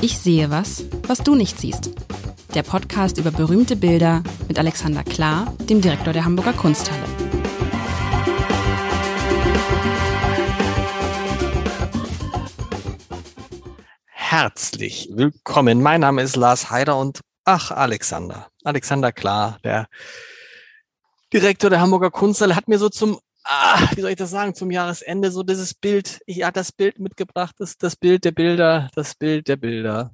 Ich sehe was, was du nicht siehst. Der Podcast über berühmte Bilder mit Alexander Klar, dem Direktor der Hamburger Kunsthalle. Herzlich willkommen. Mein Name ist Lars Heider und ach, Alexander. Alexander Klar, der Direktor der Hamburger Kunsthalle, hat mir so zum ah, wie soll ich das sagen, zum Jahresende so dieses Bild, ich hat das Bild mitgebracht, das, das Bild der Bilder, das Bild der Bilder.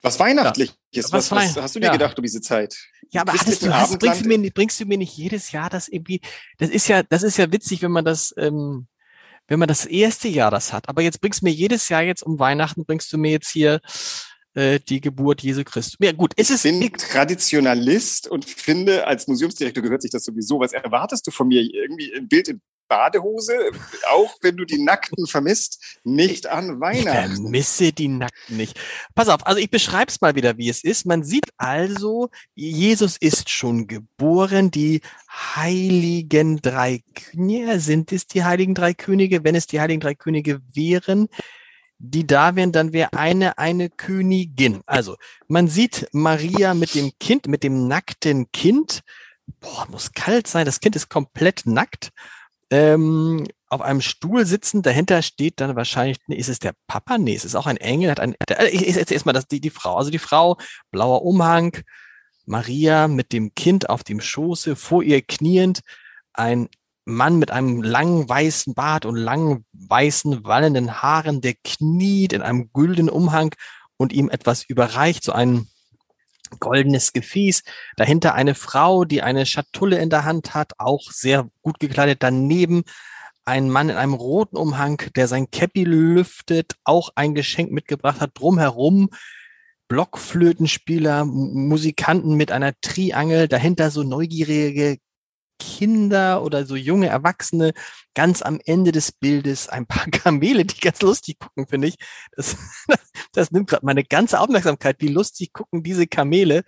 Was weihnachtliches, ja. was, was, was, hast du dir ja. gedacht um diese Zeit? Ja, aber hattest du, hast, bringst, du mir, bringst du mir nicht jedes Jahr das irgendwie, das ist ja, das ist ja witzig, wenn man das, ähm, wenn man das erste Jahr das hat. Aber jetzt bringst du mir jedes Jahr jetzt um Weihnachten, bringst du mir jetzt hier äh, die Geburt Jesu Christus. Ja, gut, ist es. Ich bin Traditionalist und finde, als Museumsdirektor gehört sich das sowieso. Was erwartest du von mir? Irgendwie ein Bild in Badehose, auch wenn du die Nackten vermisst, nicht an Weihnachten. Ich vermisse die Nackten nicht. Pass auf, also ich beschreibe es mal wieder, wie es ist. Man sieht also, Jesus ist schon geboren. Die heiligen drei Könige, sind es die heiligen drei Könige? Wenn es die heiligen drei Könige wären, die da wären, dann wäre eine eine Königin. Also man sieht Maria mit dem Kind, mit dem nackten Kind. Boah, muss kalt sein. Das Kind ist komplett nackt. Ähm, auf einem Stuhl sitzen. Dahinter steht dann wahrscheinlich, nee, ist es der Papa? Nee, es ist auch ein Engel. Hat ein, der, ich erzähle erstmal das, die, die Frau. Also die Frau, blauer Umhang, Maria mit dem Kind auf dem Schoße, vor ihr kniend, ein Mann mit einem langen weißen Bart und langen weißen wallenden Haaren, der kniet in einem güldenen Umhang und ihm etwas überreicht, so ein goldenes Gefäß. Dahinter eine Frau, die eine Schatulle in der Hand hat, auch sehr gut gekleidet. Daneben ein Mann in einem roten Umhang, der sein Käppi lüftet, auch ein Geschenk mitgebracht hat. Drumherum Blockflötenspieler, Musikanten mit einer Triangel, dahinter so neugierige Kinder oder so junge Erwachsene ganz am Ende des Bildes ein paar Kamele, die ganz lustig gucken, finde ich. Das, das nimmt gerade meine ganze Aufmerksamkeit, wie lustig gucken diese Kamele.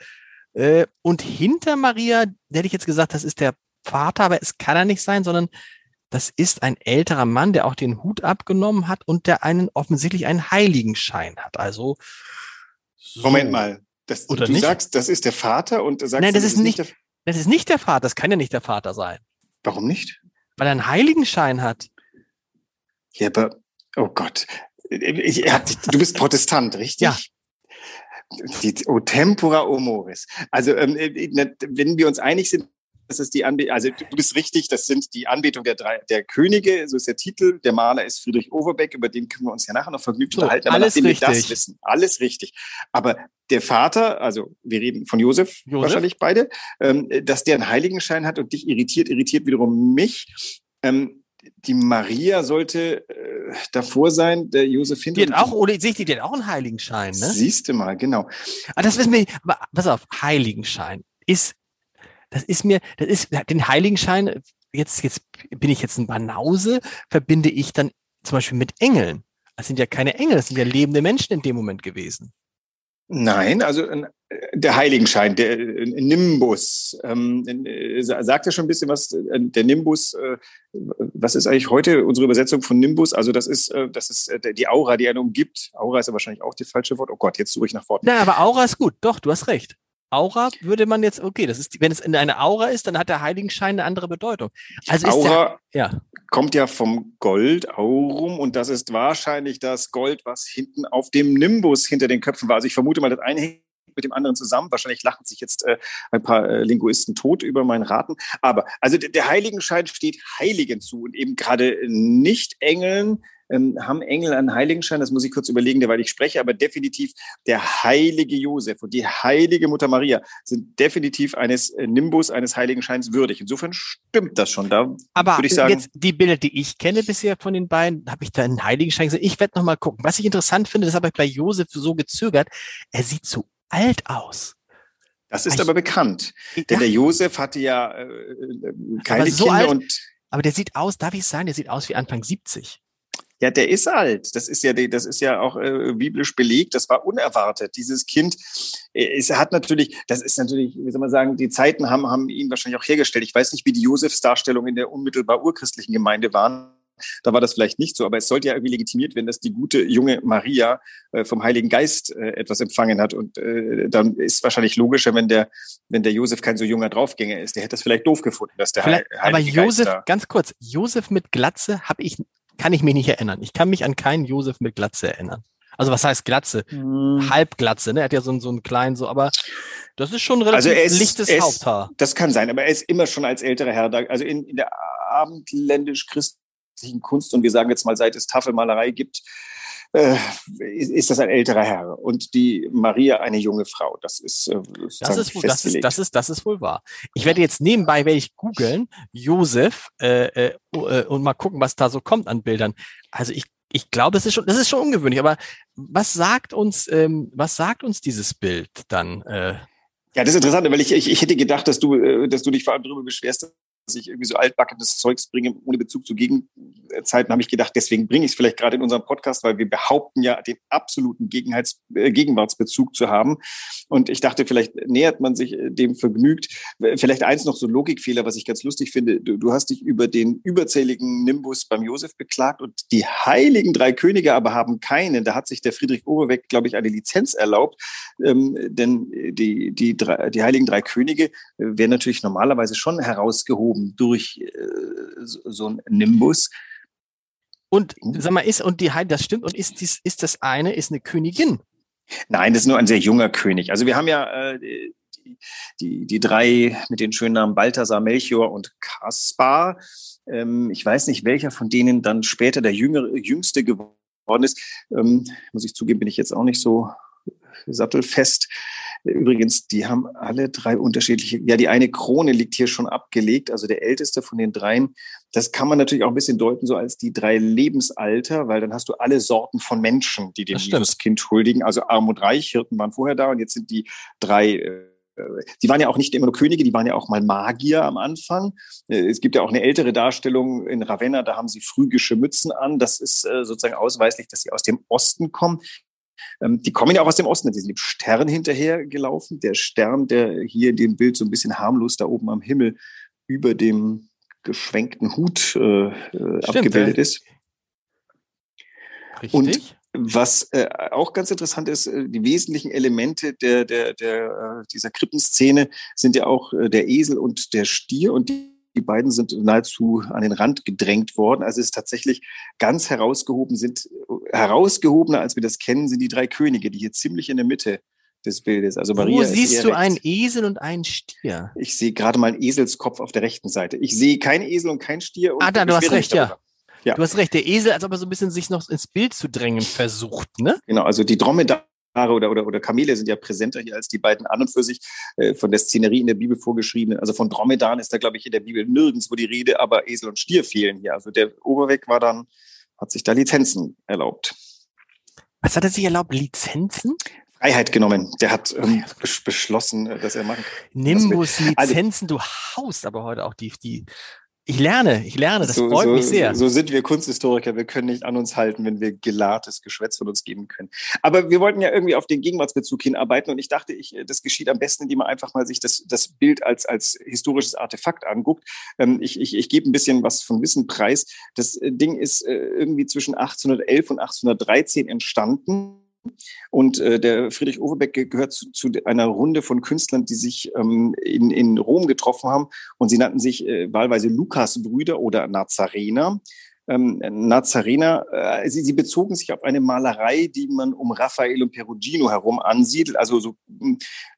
Äh, und hinter Maria, der hätte ich jetzt gesagt, das ist der Vater, aber es kann er nicht sein, sondern das ist ein älterer Mann, der auch den Hut abgenommen hat und der einen offensichtlich einen Heiligenschein hat. Also so. Moment mal, das, Oder du nicht? sagst, das ist der Vater und sagst, Nein, das, das ist nicht der das ist nicht der Vater, das kann ja nicht der Vater sein. Warum nicht? Weil er einen Heiligenschein hat. Ja, aber, oh Gott. Ich, du bist Protestant, richtig? Ja. Die, o tempora o mores. Also, ähm, wenn wir uns einig sind, das ist die Anbetung, also du bist richtig, das sind die Anbetung der drei, der Könige, so ist der Titel. Der Maler ist Friedrich Overbeck, über den können wir uns ja nachher noch vergnügt so, unterhalten. Aber alles richtig. wir das wissen, alles richtig. Aber der Vater, also wir reden von Josef, Josef? wahrscheinlich beide, ähm, dass der einen Heiligenschein hat und dich irritiert, irritiert wiederum mich. Ähm, die Maria sollte äh, davor sein, der Josef hinter. Die hat auch, oder sehe ich die, hat auch einen Heiligenschein, ne? Siehst du mal, genau. Aber ah, das wissen wir, aber pass auf, Heiligenschein ist das ist mir, das ist den Heiligenschein, jetzt, jetzt bin ich jetzt ein Banause, verbinde ich dann zum Beispiel mit Engeln. Das sind ja keine Engel, das sind ja lebende Menschen in dem Moment gewesen. Nein, also äh, der Heiligenschein, der äh, Nimbus, ähm, äh, sagt ja schon ein bisschen was. Der Nimbus, äh, was ist eigentlich heute unsere Übersetzung von Nimbus? Also das ist, äh, das ist die Aura, die einen umgibt. Aura ist ja wahrscheinlich auch das falsche Wort. Oh Gott, jetzt suche ich nach Worten. Na, aber Aura ist gut. Doch, du hast recht. Aura würde man jetzt, okay, das ist, wenn es in eine Aura ist, dann hat der Heiligenschein eine andere Bedeutung. Also Aura der, ja. kommt ja vom Gold, Aurum, und das ist wahrscheinlich das Gold, was hinten auf dem Nimbus hinter den Köpfen war. Also ich vermute mal, das eine hängt mit dem anderen zusammen. Wahrscheinlich lachen sich jetzt äh, ein paar äh, Linguisten tot über meinen Raten. Aber also der Heiligenschein steht Heiligen zu und eben gerade nicht Engeln, ähm, haben Engel einen Heiligenschein? Das muss ich kurz überlegen, weil ich spreche, aber definitiv der heilige Josef und die heilige Mutter Maria sind definitiv eines äh, Nimbus, eines Heiligenscheins würdig. Insofern stimmt das schon. Da aber würde ich sagen, jetzt die Bilder, die ich kenne bisher von den beiden, habe ich da einen Heiligenschein gesehen. Ich werde noch mal gucken. Was ich interessant finde, das habe ich bei Josef so gezögert. Er sieht so alt aus. Das ist ich, aber bekannt. Ja. Denn der Josef hatte ja äh, äh keine so Kinder alt, und. Aber der sieht aus, darf ich sagen, der sieht aus wie Anfang 70. Ja, der ist alt. Das ist ja, das ist ja auch äh, biblisch belegt. Das war unerwartet. Dieses Kind, äh, es hat natürlich, das ist natürlich, wie soll man sagen, die Zeiten haben, haben ihn wahrscheinlich auch hergestellt. Ich weiß nicht, wie die Josefsdarstellungen in der unmittelbar urchristlichen Gemeinde waren. da war das vielleicht nicht so, aber es sollte ja irgendwie legitimiert werden, dass die gute junge Maria äh, vom Heiligen Geist äh, etwas empfangen hat. Und äh, dann ist wahrscheinlich logischer, wenn der, wenn der Josef kein so junger Draufgänger ist. Der hätte es vielleicht doof gefunden, dass der vielleicht, Heilige Aber Josef, Geist ganz kurz, Josef mit Glatze habe ich, kann ich mich nicht erinnern. Ich kann mich an keinen Josef mit Glatze erinnern. Also was heißt Glatze? Hm. Halbglatze, ne? Er hat ja so, so einen kleinen, so, aber das ist schon relativ also ist, lichtes ist, Haupthaar. Das kann sein, aber er ist immer schon als älterer Herr da. Also in, in der abendländisch-christlichen Kunst, und wir sagen jetzt mal, seit es Tafelmalerei gibt, äh, ist das ein älterer Herr und die Maria eine junge Frau. Das ist äh, das ist, das ist das ist das ist wohl wahr. Ich werde jetzt nebenbei werde ich googeln Josef äh, äh, äh, und mal gucken, was da so kommt an Bildern. Also ich ich glaube, das ist schon das ist schon ungewöhnlich. Aber was sagt uns ähm, was sagt uns dieses Bild dann? Äh? Ja, das ist interessant, weil ich, ich, ich hätte gedacht, dass du, äh, dass du dich vor allem darüber beschwerst, dass ich irgendwie so altbackenes Zeugs bringe, ohne Bezug zu Gegenzeiten, habe ich gedacht, deswegen bringe ich es vielleicht gerade in unserem Podcast, weil wir behaupten ja, den absoluten Gegenheits äh, Gegenwartsbezug zu haben. Und ich dachte, vielleicht nähert man sich äh, dem vergnügt. Vielleicht eins noch so Logikfehler, was ich ganz lustig finde. Du, du hast dich über den überzähligen Nimbus beim Josef beklagt und die heiligen drei Könige aber haben keinen. Da hat sich der Friedrich Oberweck, glaube ich, eine Lizenz erlaubt. Ähm, denn die, die, drei, die heiligen drei Könige äh, werden natürlich normalerweise schon herausgehoben abgehoben durch äh, so ein Nimbus. Und sag mal, ist und die das stimmt und ist dies, ist das eine ist eine Königin? Nein, das ist nur ein sehr junger König. Also wir haben ja äh, die, die, die drei mit den schönen Namen Balthasar, Melchior und Kaspar. Ähm, ich weiß nicht, welcher von denen dann später der jüngere, jüngste geworden ist. Ähm, muss ich zugeben, bin ich jetzt auch nicht so sattelfest. Übrigens, die haben alle drei unterschiedliche, ja, die eine Krone liegt hier schon abgelegt, also der älteste von den dreien. Das kann man natürlich auch ein bisschen deuten, so als die drei Lebensalter, weil dann hast du alle Sorten von Menschen, die dem Jesuskind huldigen. Also arm und reich, Hirten waren vorher da und jetzt sind die drei äh, die waren ja auch nicht immer nur Könige, die waren ja auch mal Magier am Anfang. Äh, es gibt ja auch eine ältere Darstellung in Ravenna, da haben sie phrygische Mützen an. Das ist äh, sozusagen ausweislich, dass sie aus dem Osten kommen. Ähm, die kommen ja auch aus dem Osten, die sind dem Stern hinterher gelaufen. Der Stern, der hier in dem Bild so ein bisschen harmlos da oben am Himmel über dem geschwenkten Hut äh, äh Stimmt, abgebildet ja. ist. Richtig. Und was äh, auch ganz interessant ist, äh, die wesentlichen Elemente der, der, der, äh, dieser Krippenszene sind ja auch der Esel und der Stier und die die beiden sind nahezu an den Rand gedrängt worden. Also es ist tatsächlich ganz herausgehoben, sind herausgehobener, als wir das kennen, sind die drei Könige, die hier ziemlich in der Mitte des Bildes. Also Maria Wo siehst du rechts. einen Esel und einen Stier? Ich sehe gerade mal einen Eselskopf auf der rechten Seite. Ich sehe keinen Esel und keinen Stier. Und ah, da, du hast recht, ja. ja. Du hast recht. Der Esel, als ob er so ein bisschen sich noch ins Bild zu drängen versucht, ne? Genau, also die Dromedar oder, oder, oder Kamele sind ja präsenter hier als die beiden an und für sich äh, von der Szenerie in der Bibel vorgeschriebenen. Also von Dromedan ist da, glaube ich, in der Bibel nirgendwo die Rede, aber Esel und Stier fehlen hier. Also der Oberweg war dann, hat sich da Lizenzen erlaubt. Was hat er sich erlaubt? Lizenzen? Freiheit genommen. Der hat ähm, beschlossen, äh, dass er machen. Nimbus, also Lizenzen, also, du haust aber heute auch die, die ich lerne, ich lerne, das so, freut so, mich sehr. So sind wir Kunsthistoriker, wir können nicht an uns halten, wenn wir gelahrtes Geschwätz von uns geben können. Aber wir wollten ja irgendwie auf den Gegenwartsbezug hinarbeiten und ich dachte, ich, das geschieht am besten, indem man einfach mal sich das, das Bild als, als historisches Artefakt anguckt. Ähm, ich, ich, ich gebe ein bisschen was von Wissen preis. Das äh, Ding ist äh, irgendwie zwischen 1811 und 1813 entstanden und äh, der Friedrich Overbeck gehört zu, zu, einer Runde von Künstlern, die sich ähm, in, in Rom getroffen haben. Und sie nannten sich äh, wahlweise Lukasbrüder oder Nazarener. Ähm, Nazarener, äh, sie, sie bezogen sich auf eine Malerei, die man um Raphael und Perugino herum ansiedelt, also so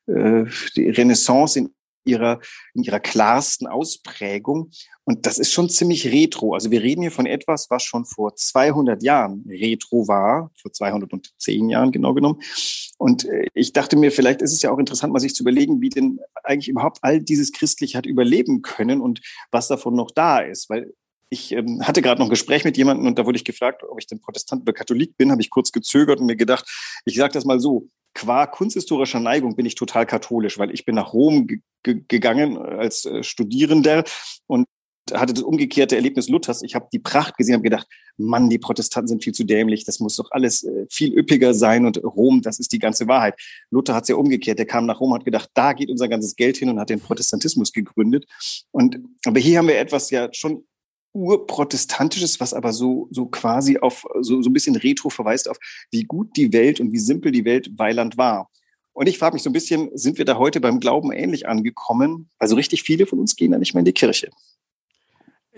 äh, die Renaissance in ihrer, in ihrer klarsten Ausprägung. Und das ist schon ziemlich retro. Also wir reden hier von etwas, was schon vor 200 Jahren retro war, vor 210 Jahren genau genommen. Und äh, ich dachte mir, vielleicht ist es ja auch interessant, mal sich zu überlegen, wie denn eigentlich überhaupt all dieses Christliche hat überleben können und was davon noch da ist. Weil ich ähm, hatte gerade noch ein Gespräch mit jemandem und da wurde ich gefragt, ob ich denn Protestant oder Katholik bin, habe ich kurz gezögert und mir gedacht, ich sage das mal so, qua kunsthistorischer Neigung bin ich total katholisch, weil ich bin nach Rom gegangen als äh, Studierender und hatte das umgekehrte Erlebnis Luthers. Ich habe die Pracht gesehen, habe gedacht, Mann, die Protestanten sind viel zu dämlich. Das muss doch alles äh, viel üppiger sein und Rom, das ist die ganze Wahrheit. Luther hat es ja umgekehrt. Der kam nach Rom, hat gedacht, da geht unser ganzes Geld hin und hat den Protestantismus gegründet. Und aber hier haben wir etwas ja schon urprotestantisches, was aber so, so quasi auf, so, so ein bisschen retro verweist auf, wie gut die Welt und wie simpel die Welt Weiland war. Und ich frage mich so ein bisschen, sind wir da heute beim Glauben ähnlich angekommen? Also richtig viele von uns gehen da nicht mehr in die Kirche.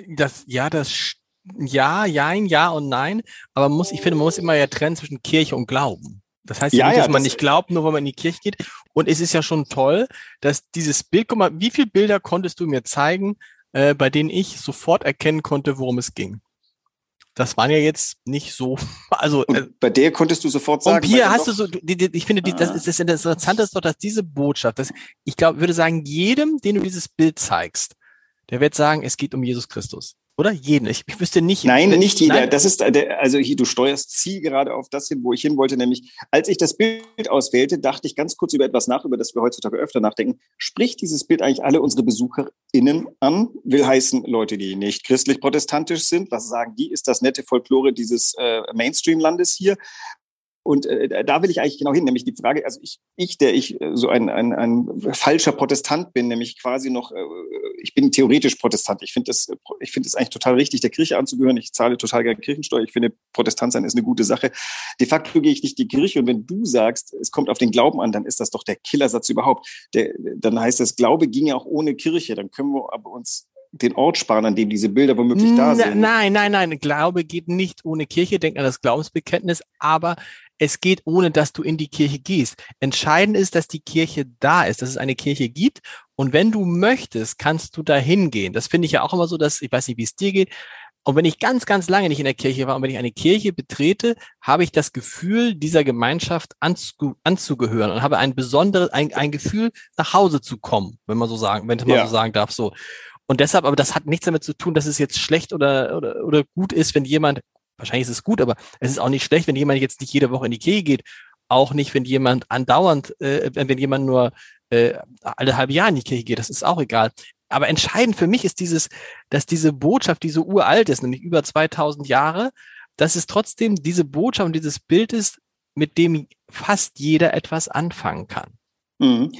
Das, ja, das, ja, jein, ja und nein. Aber muss, ich finde, man muss immer ja trennen zwischen Kirche und Glauben. Das heißt ja, nicht, dass ja, man das nicht glaubt, nur weil man in die Kirche geht. Und es ist ja schon toll, dass dieses Bild, guck mal, wie viele Bilder konntest du mir zeigen, äh, bei denen ich sofort erkennen konnte, worum es ging. Das waren ja jetzt nicht so, also. Und äh, bei der konntest du sofort sagen. Und hier hast du so, die, die, ich finde, die, das ah. ist das Interessante ist doch, dass diese Botschaft, dass ich glaube, würde sagen, jedem, den du dieses Bild zeigst, der wird sagen, es geht um Jesus Christus. Oder jeden? Ich, ich wüsste nicht. Nein, nicht jeder. Nein. Das ist, also hier, du steuerst Ziel gerade auf das hin, wo ich hin wollte. Nämlich, als ich das Bild auswählte, dachte ich ganz kurz über etwas nach, über das wir heutzutage öfter nachdenken. Spricht dieses Bild eigentlich alle unsere BesucherInnen an? Will heißen, Leute, die nicht christlich-protestantisch sind. Was sagen die? Ist das nette Folklore dieses äh, Mainstream-Landes hier? Und äh, da will ich eigentlich genau hin, nämlich die Frage, also ich, ich der ich äh, so ein, ein, ein falscher Protestant bin, nämlich quasi noch, äh, ich bin theoretisch Protestant. Ich finde das, ich finde es eigentlich total richtig, der Kirche anzugehören. Ich zahle total gerne Kirchensteuer. Ich finde, Protestant sein ist eine gute Sache. De facto gehe ich nicht die Kirche und wenn du sagst, es kommt auf den Glauben an, dann ist das doch der Killersatz überhaupt. Der, dann heißt es, Glaube ginge auch ohne Kirche. Dann können wir aber uns den Ort sparen, an dem diese Bilder womöglich da sind. Nein, nein, nein. Glaube geht nicht ohne Kirche. Denk an das Glaubensbekenntnis. Aber es geht, ohne dass du in die Kirche gehst. Entscheidend ist, dass die Kirche da ist, dass es eine Kirche gibt. Und wenn du möchtest, kannst du da hingehen. Das finde ich ja auch immer so, dass, ich weiß nicht, wie es dir geht. Und wenn ich ganz, ganz lange nicht in der Kirche war und wenn ich eine Kirche betrete, habe ich das Gefühl, dieser Gemeinschaft anzu, anzugehören und habe ein besonderes, ein, ein Gefühl, nach Hause zu kommen, wenn man so sagen, wenn man ja. so sagen darf, so. Und deshalb, aber das hat nichts damit zu tun, dass es jetzt schlecht oder, oder, oder gut ist, wenn jemand wahrscheinlich ist es gut, aber es ist auch nicht schlecht, wenn jemand jetzt nicht jede Woche in die Kirche geht. Auch nicht, wenn jemand andauernd, äh, wenn jemand nur äh, alle halbe Jahre in die Kirche geht. Das ist auch egal. Aber entscheidend für mich ist dieses, dass diese Botschaft, die so uralt ist, nämlich über 2000 Jahre, dass es trotzdem diese Botschaft und dieses Bild ist, mit dem fast jeder etwas anfangen kann. Mhm.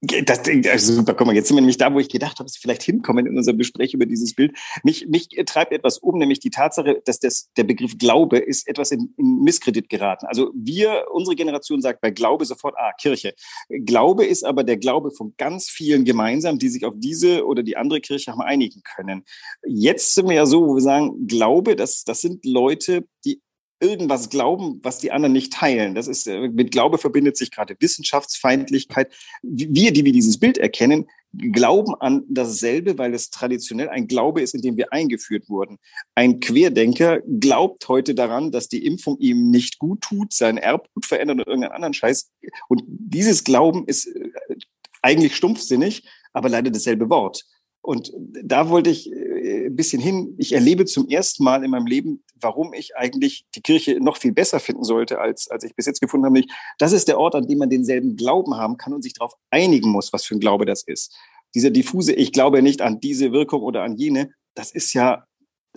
Das, also super, guck mal, jetzt sind wir nämlich da, wo ich gedacht habe, dass wir vielleicht hinkommen in unserem Gespräch über dieses Bild. Mich, mich treibt etwas um, nämlich die Tatsache, dass das, der Begriff Glaube ist etwas in, in Misskredit geraten. Also wir, unsere Generation sagt bei Glaube sofort, ah, Kirche. Glaube ist aber der Glaube von ganz vielen gemeinsam, die sich auf diese oder die andere Kirche haben einigen können. Jetzt sind wir ja so, wo wir sagen, Glaube, das, das sind Leute, die irgendwas glauben, was die anderen nicht teilen. Das ist, äh, mit Glaube verbindet sich gerade Wissenschaftsfeindlichkeit. Wir, die wir dieses Bild erkennen, glauben an dasselbe, weil es traditionell ein Glaube ist, in dem wir eingeführt wurden. Ein Querdenker glaubt heute daran, dass die Impfung ihm nicht gut tut, sein Erbgut verändert oder irgendeinen anderen Scheiß. Und dieses Glauben ist äh, eigentlich stumpfsinnig, aber leider dasselbe Wort. Und da wollte ich äh, ein bisschen hin. Ich erlebe zum ersten Mal in meinem Leben, warum ich eigentlich die Kirche noch viel besser finden sollte, als, als ich bis jetzt gefunden habe. Das ist der Ort, an dem man denselben Glauben haben kann und sich darauf einigen muss, was für ein Glaube das ist. Dieser diffuse, ich glaube nicht an diese Wirkung oder an jene, das ist ja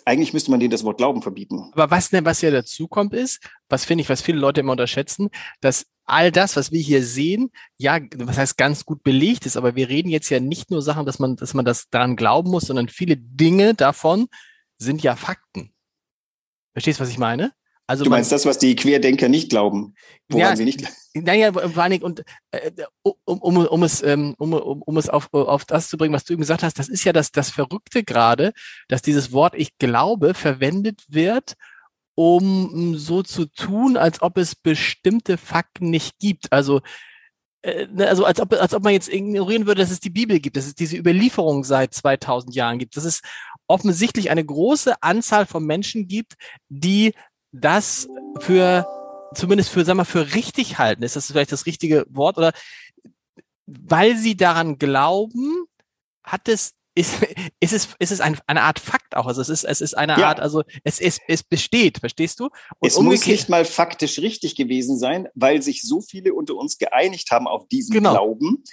eigentlich müsste man denen das Wort Glauben verbieten. Aber was, ne, was ja dazu kommt, ist, was finde ich, was viele Leute immer unterschätzen, dass all das, was wir hier sehen, ja, was heißt ganz gut belegt ist, aber wir reden jetzt ja nicht nur Sachen, dass man, dass man das daran glauben muss, sondern viele Dinge davon sind ja Fakten. Verstehst du, was ich meine? Also du meinst man, das, was die Querdenker nicht glauben, woran ja, sie nicht Naja, vor allem, und äh, um, um, um es, ähm, um, um, um es auf, auf das zu bringen, was du eben gesagt hast, das ist ja das, das Verrückte gerade, dass dieses Wort ich glaube verwendet wird, um so zu tun, als ob es bestimmte Fakten nicht gibt. Also äh, ne, also als ob, als ob man jetzt ignorieren würde, dass es die Bibel gibt, dass es diese Überlieferung seit 2000 Jahren gibt, dass es offensichtlich eine große Anzahl von Menschen gibt, die das für zumindest für, sag mal, für richtig halten. Ist das vielleicht das richtige Wort? Oder weil sie daran glauben, hat es ist, ist es, ist es ein, eine Art Fakt auch. Also es ist, es ist eine ja. Art, also es, es, es besteht, verstehst du? Und es muss nicht mal faktisch richtig gewesen sein, weil sich so viele unter uns geeinigt haben auf diesen genau. Glauben.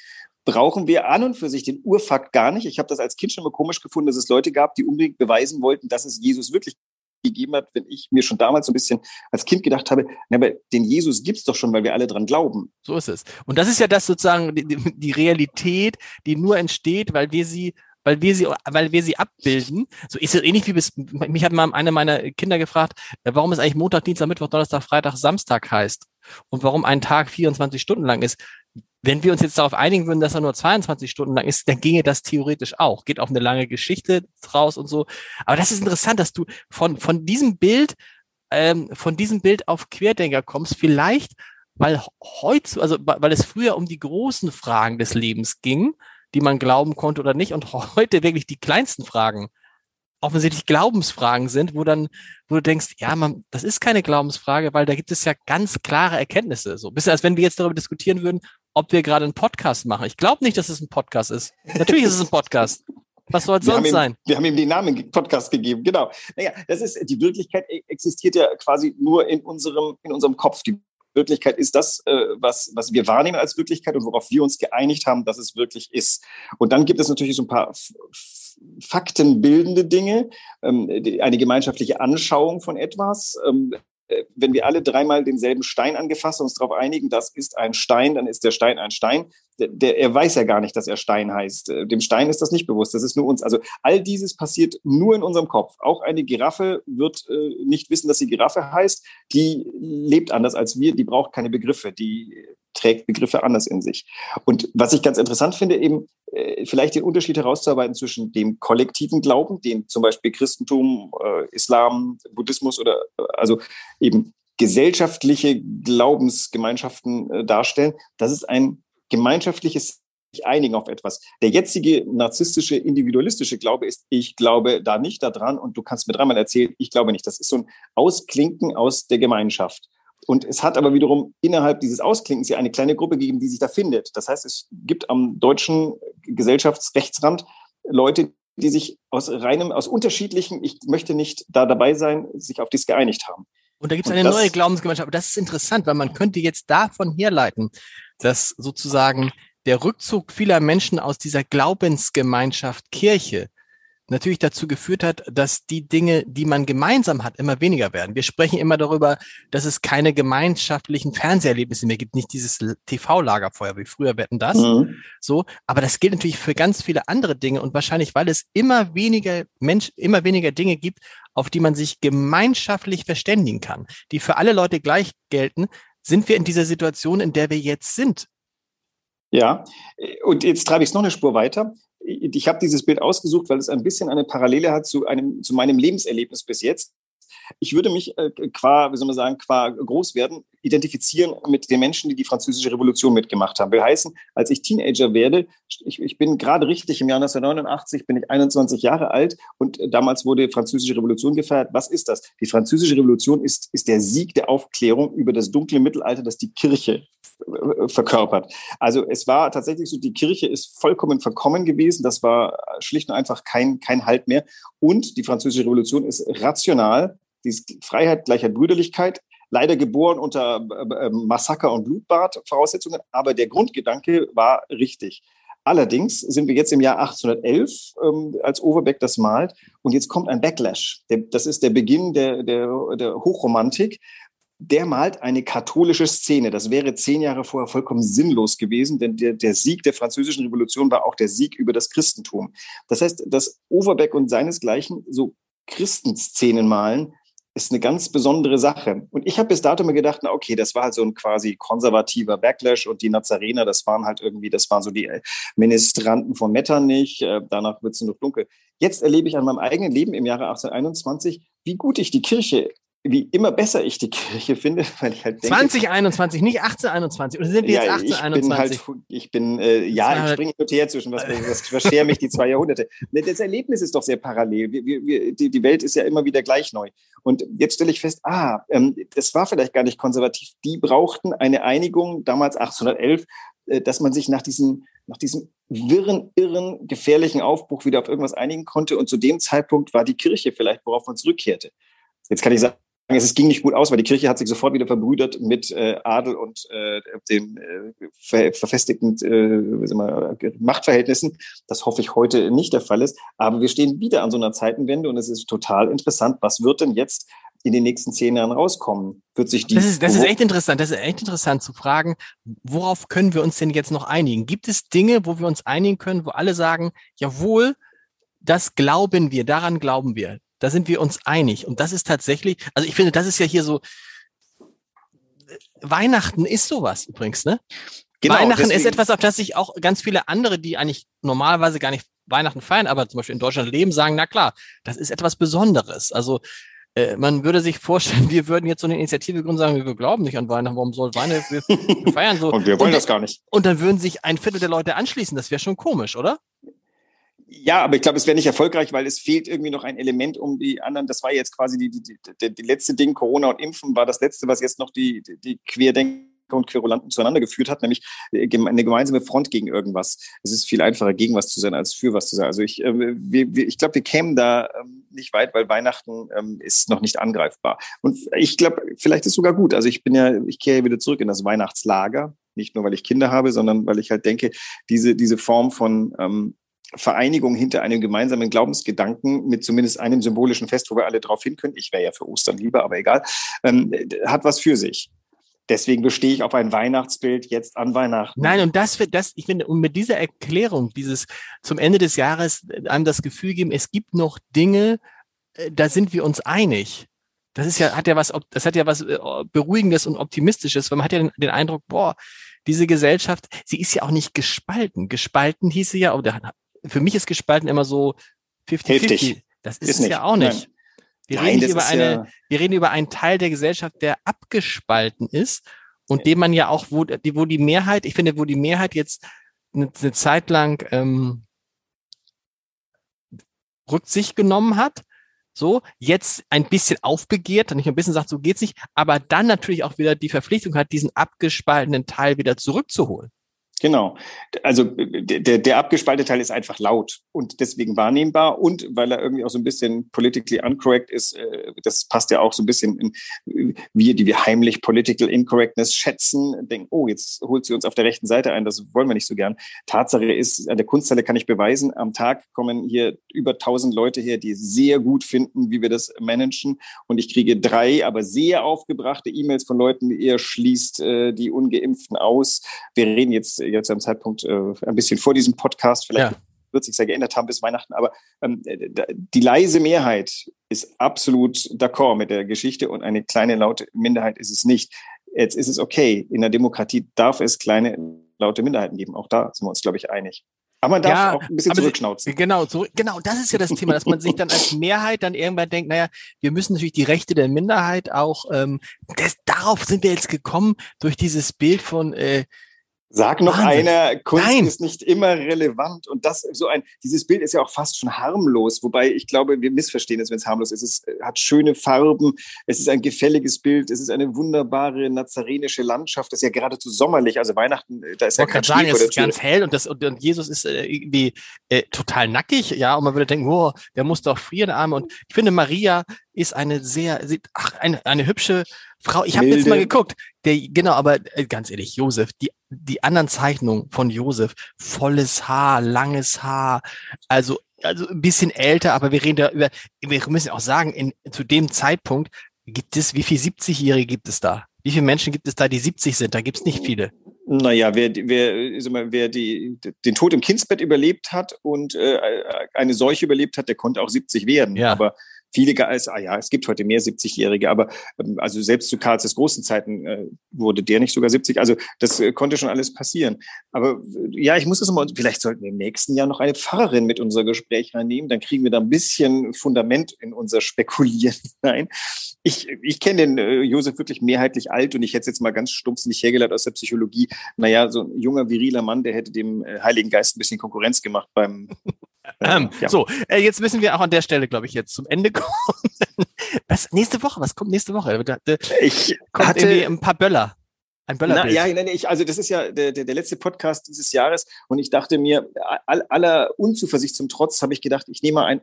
Brauchen wir an und für sich den Urfakt gar nicht. Ich habe das als Kind schon mal komisch gefunden, dass es Leute gab, die unbedingt beweisen wollten, dass es Jesus wirklich gegeben hat, wenn ich mir schon damals so ein bisschen als Kind gedacht habe, na, aber den Jesus gibt's doch schon, weil wir alle dran glauben. So ist es. Und das ist ja das sozusagen die, die Realität, die nur entsteht, weil wir sie weil wir sie, weil wir sie abbilden. So ist es ähnlich wie bis, mich hat mal eine meiner Kinder gefragt, äh, warum es eigentlich Montag, Dienstag, Mittwoch, Donnerstag, Freitag, Samstag heißt und warum ein Tag 24 Stunden lang ist. Wenn wir uns jetzt darauf einigen würden, dass er nur 22 Stunden lang ist, dann ginge das theoretisch auch. Geht auf eine lange Geschichte draus und so. Aber das ist interessant, dass du von, von diesem Bild, ähm, von diesem Bild auf Querdenker kommst. Vielleicht, weil heute, also weil es früher um die großen Fragen des Lebens ging, die man glauben konnte oder nicht, und heute wirklich die kleinsten Fragen offensichtlich Glaubensfragen sind, wo dann, wo du denkst, ja, man, das ist keine Glaubensfrage, weil da gibt es ja ganz klare Erkenntnisse. So, bisschen als wenn wir jetzt darüber diskutieren würden, ob wir gerade einen Podcast machen. Ich glaube nicht, dass es ein Podcast ist. Natürlich ist es ein Podcast. Was soll es sonst ihm, sein? Wir haben ihm den Namen Podcast gegeben, genau. Naja, das ist, die Wirklichkeit e-, existiert ja quasi nur in unserem, in unserem Kopf. Die Wirklichkeit ist das, äh, was, was wir wahrnehmen als Wirklichkeit und worauf wir uns geeinigt haben, dass es wirklich ist. Und dann gibt es natürlich so ein paar faktenbildende Dinge, ähm, eine gemeinschaftliche Anschauung von etwas, ähm, äh, wenn wir alle dreimal denselben Stein angefasst und uns darauf einigen, das ist ein Stein, dann ist der Stein ein Stein. Der, der, er weiß ja gar nicht, dass er Stein heißt. Äh, dem Stein ist das nicht bewusst, das ist nur uns. Also all dieses passiert nur in unserem Kopf. Auch eine Giraffe wird äh, nicht wissen, dass sie Giraffe heißt. Die lebt anders als wir, die braucht keine Begriffe, die trägt Begriffe anders in sich. Und was ich ganz interessant finde, eben äh, vielleicht den Unterschied herauszuarbeiten zwischen dem kollektiven Glauben, den zum Beispiel Christentum, äh, Islam, Buddhismus oder äh, also eben gesellschaftliche Glaubensgemeinschaften äh, darstellen. Das ist ein gemeinschaftliches sich einigen auf etwas. Der jetzige narzisstische, individualistische Glaube ist, ich glaube da nicht daran und du kannst mir dreimal erzählen, ich glaube nicht. Das ist so ein Ausklinken aus der Gemeinschaft. Und es hat aber wiederum innerhalb dieses Ausklinkens ja eine kleine Gruppe gegeben, die sich da findet. Das heißt, es gibt am deutschen Gesellschaftsrechtsrand Leute, die sich aus reinem, aus unterschiedlichen, ich möchte nicht da dabei sein, sich auf dies geeinigt haben. Und da gibt es eine neue Glaubensgemeinschaft. Aber das ist interessant, weil man könnte jetzt davon herleiten, dass sozusagen der Rückzug vieler Menschen aus dieser Glaubensgemeinschaft Kirche natürlich dazu geführt hat, dass die Dinge, die man gemeinsam hat, immer weniger werden. Wir sprechen immer darüber, dass es keine gemeinschaftlichen Fernseherlebnisse mehr gibt, nicht dieses TV-Lagerfeuer wie früher wetten das. Mhm. So, aber das gilt natürlich für ganz viele andere Dinge und wahrscheinlich, weil es immer weniger Mensch, immer weniger Dinge gibt, auf die man sich gemeinschaftlich verständigen kann, die für alle Leute gleich gelten, sind wir in dieser Situation, in der wir jetzt sind. Ja, und jetzt treibe ich es noch eine Spur weiter ich habe dieses Bild ausgesucht, weil es ein bisschen eine Parallele hat zu, einem, zu meinem Lebenserlebnis bis jetzt. Ich würde mich äh, qua, wie soll man sagen, qua groß werden, identifizieren mit den Menschen, die die französische Revolution mitgemacht haben. Will heißen, als ich Teenager werde, ich, ich bin gerade richtig im Jahr 1989, bin ich 21 Jahre alt und damals wurde französische Revolution gefeiert. Was ist das? Die französische Revolution ist, ist der Sieg der Aufklärung über das dunkle Mittelalter, das die Kirche äh, verkörpert. Also es war tatsächlich so, die Kirche ist vollkommen verkommen gewesen. Das war schlicht und einfach kein, kein Halt mehr. Und die französische Revolution ist rational. Die ist Freiheit, Gleichheit, Brüderlichkeit. Leider geboren unter äh, äh, Massaker und Blutbad Voraussetzungen. Aber der Grundgedanke war richtig. Allerdings sind wir jetzt im Jahr 1811, ähm, als Overbeck das malt, und jetzt kommt ein Backlash. Der, das ist der Beginn der, der, der Hochromantik, der malt eine katholische Szene. Das wäre zehn Jahre vorher vollkommen sinnlos gewesen, denn der, der Sieg der französischen Revolution war auch der Sieg über das Christentum. Das heißt, dass Overbeck und seinesgleichen so Christenszenen malen, ist eine ganz besondere Sache. Und ich habe bis dato mir gedacht, na okay, das war halt so ein quasi konservativer Backlash und die Nazarener, das waren halt irgendwie, das waren so die Ministranten von Metternich, äh, danach wird es nur dunkel. Jetzt erlebe ich an meinem eigenen Leben im Jahre 1821, wie gut ich die Kirche wie immer besser ich die Kirche finde, weil ich halt denke, 2021, nicht 1821. Oder sind wir jetzt 1821? Ich bin halt, ich bin, äh, ja, ich springe hin und her zwischen, was, was verschere mich die zwei Jahrhunderte. Ne, das Erlebnis ist doch sehr parallel. Wir, wir, die, die Welt ist ja immer wieder gleich neu. Und jetzt stelle ich fest, ah, ähm, das war vielleicht gar nicht konservativ. Die brauchten eine Einigung damals 1811, äh, dass man sich nach diesem, nach diesem wirren, irren, gefährlichen Aufbruch wieder auf irgendwas einigen konnte. Und zu dem Zeitpunkt war die Kirche vielleicht, worauf man zurückkehrte. Jetzt kann ich sagen, es ging nicht gut aus, weil die Kirche hat sich sofort wieder verbrüdert mit äh, Adel und äh, den äh, ver verfestigten äh, wir, Machtverhältnissen. Das hoffe ich heute nicht der Fall ist. Aber wir stehen wieder an so einer Zeitenwende und es ist total interessant. Was wird denn jetzt in den nächsten zehn Jahren rauskommen? Wird sich die das ist, das ist echt interessant. Das ist echt interessant zu fragen, worauf können wir uns denn jetzt noch einigen? Gibt es Dinge, wo wir uns einigen können, wo alle sagen, jawohl, das glauben wir, daran glauben wir. Da sind wir uns einig. Und das ist tatsächlich, also ich finde, das ist ja hier so, Weihnachten ist sowas übrigens, ne? Genau, Weihnachten deswegen. ist etwas, auf das sich auch ganz viele andere, die eigentlich normalerweise gar nicht Weihnachten feiern, aber zum Beispiel in Deutschland leben, sagen, na klar, das ist etwas Besonderes. Also äh, man würde sich vorstellen, wir würden jetzt so eine Initiative gründen sagen, wir glauben nicht an Weihnachten, warum soll Weihnachten, wir, wir feiern so. und wir wollen und, das gar nicht. Und dann würden sich ein Viertel der Leute anschließen, das wäre schon komisch, oder? Ja, aber ich glaube, es wäre nicht erfolgreich, weil es fehlt irgendwie noch ein Element um die anderen. Das war jetzt quasi die, die, die, die letzte Ding, Corona und Impfen war das letzte, was jetzt noch die, die, Querdenker und Querulanten zueinander geführt hat, nämlich äh, eine gemeinsame Front gegen irgendwas. Es ist viel einfacher, gegen was zu sein, als für was zu sein. Also ich, äh, wir, wir, ich glaube, wir kämen da ähm, nicht weit, weil Weihnachten ähm, ist noch nicht angreifbar. Und ich glaube, vielleicht ist sogar gut. Also ich bin ja, ich kehre wieder zurück in das Weihnachtslager. Nicht nur, weil ich Kinder habe, sondern weil ich halt denke, diese, diese Form von ähm, Vereinigung hinter einem gemeinsamen Glaubensgedanken mit zumindest einem symbolischen Fest, wo wir alle drauf hin können. Ich wäre ja für Ostern lieber, aber egal, ähm, hat was für sich. Deswegen bestehe ich auf ein Weihnachtsbild jetzt an Weihnachten. Nein, und das wird das, ich finde, und mit dieser Erklärung, dieses zum Ende des Jahres einem das Gefühl geben, es gibt noch Dinge, äh, da sind wir uns einig. Das ist ja, hat ja was, das hat ja was äh, Beruhigendes und Optimistisches, weil man hat ja den, den Eindruck, boah, diese Gesellschaft, sie ist ja auch nicht gespalten. Gespalten hieße ja, oder für mich ist gespalten immer so 50-50. Das ist, ist es ja auch nicht. Nein. Wir, Nein, reden über eine, ja wir reden über einen Teil der Gesellschaft, der abgespalten ist und ja. dem man ja auch, wo die, wo die Mehrheit, ich finde, wo die Mehrheit jetzt eine, eine Zeit lang ähm, Rücksicht genommen hat, so, jetzt ein bisschen aufbegehrt, nicht ein bisschen sagt, so geht's nicht, aber dann natürlich auch wieder die Verpflichtung hat, diesen abgespaltenen Teil wieder zurückzuholen. Genau. Also der, der abgespaltete Teil ist einfach laut und deswegen wahrnehmbar und weil er irgendwie auch so ein bisschen politically incorrect ist, äh, das passt ja auch so ein bisschen in wir, die wir heimlich political incorrectness schätzen, denken, oh, jetzt holt sie uns auf der rechten Seite ein, das wollen wir nicht so gern. Tatsache ist, an der Kunsthalle kann ich beweisen, am Tag kommen hier über tausend Leute her, die sehr gut finden, wie wir das managen und ich kriege drei, aber sehr aufgebrachte E-Mails von Leuten, eher schließt äh, die Ungeimpften aus. Wir reden jetzt jetzt am Zeitpunkt äh, ein bisschen vor diesem Podcast. Vielleicht ja. wird sich sehr geändert haben bis Weihnachten. Aber ähm, die leise Mehrheit ist absolut d'accord mit der Geschichte und eine kleine laute Minderheit ist es nicht. Jetzt ist es okay. In der Demokratie darf es kleine laute Minderheiten geben. Auch da sind wir uns, glaube ich, einig. Aber man darf ja, auch ein bisschen zurückschnauzen. Genau, zurück, genau, das ist ja das Thema, dass man sich dann als Mehrheit dann irgendwann denkt, naja, wir müssen natürlich die Rechte der Minderheit auch, ähm, das, darauf sind wir jetzt gekommen durch dieses Bild von äh, Sag noch Wahnsinn. einer, Kunst Nein. ist nicht immer relevant. Und das so ein, dieses Bild ist ja auch fast schon harmlos. Wobei ich glaube, wir missverstehen es, wenn es harmlos ist. Es hat schöne Farben. Es ist ein gefälliges Bild. Es ist eine wunderbare nazarenische Landschaft. Das ist ja geradezu sommerlich. Also Weihnachten, da ist ja kein sagen, es ist ganz hell und das, und, und Jesus ist äh, irgendwie äh, total nackig. Ja, und man würde denken, oh, der muss doch frieren, Arme. Und ich finde, Maria ist eine sehr, ach, eine, eine hübsche Frau. Ich habe jetzt mal geguckt. Der, genau, aber äh, ganz ehrlich, Josef, die die anderen Zeichnungen von Josef, volles Haar, langes Haar, also also ein bisschen älter, aber wir reden da über, wir müssen auch sagen, in, zu dem Zeitpunkt gibt es, wie viele 70-Jährige gibt es da? Wie viele Menschen gibt es da, die 70 sind? Da gibt es nicht viele. Naja, wer, wer, wer die, den Tod im Kindsbett überlebt hat und äh, eine Seuche überlebt hat, der konnte auch 70 werden. Ja. Aber viele, als, ah ja, es gibt heute mehr 70-Jährige, aber ähm, also selbst zu Karls des großen Zeiten äh, wurde der nicht sogar 70. Also das äh, konnte schon alles passieren. Aber äh, ja, ich muss das mal, vielleicht sollten wir im nächsten Jahr noch eine Pfarrerin mit unser Gespräch reinnehmen, dann kriegen wir da ein bisschen Fundament in unser Spekulieren hinein. Ich, ich kenne den äh, Josef wirklich mehrheitlich alt und ich hätte es jetzt mal ganz stumpfsinnig hergeleitet aus der Psychologie. Naja, so ein junger, viriler Mann, der hätte dem äh, Heiligen Geist ein bisschen Konkurrenz gemacht beim ähm, ja. So, äh, jetzt müssen wir auch an der Stelle, glaube ich, jetzt zum Ende kommen. was nächste Woche? Was kommt nächste Woche? Ich kommt hatte irgendwie ein paar Böller. Ein Böllerbild. Na, ja, nein, ich, also das ist ja der, der, der letzte Podcast dieses Jahres und ich dachte mir, all, aller Unzuversicht zum Trotz habe ich gedacht, ich nehme mal ein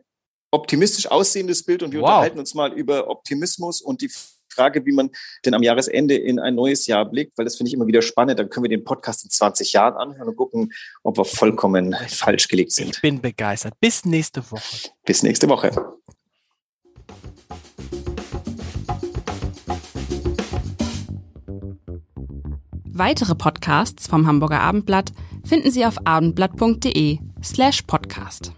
optimistisch aussehendes Bild und wir wow. unterhalten uns mal über Optimismus und die Frage, wie man denn am Jahresende in ein neues Jahr blickt, weil das finde ich immer wieder spannend. Dann können wir den Podcast in 20 Jahren anhören und gucken, ob wir vollkommen falsch gelegt sind. Ich bin begeistert. Bis nächste Woche. Bis nächste Woche. Weitere Podcasts vom Hamburger Abendblatt finden Sie auf abendblatt.de slash podcast.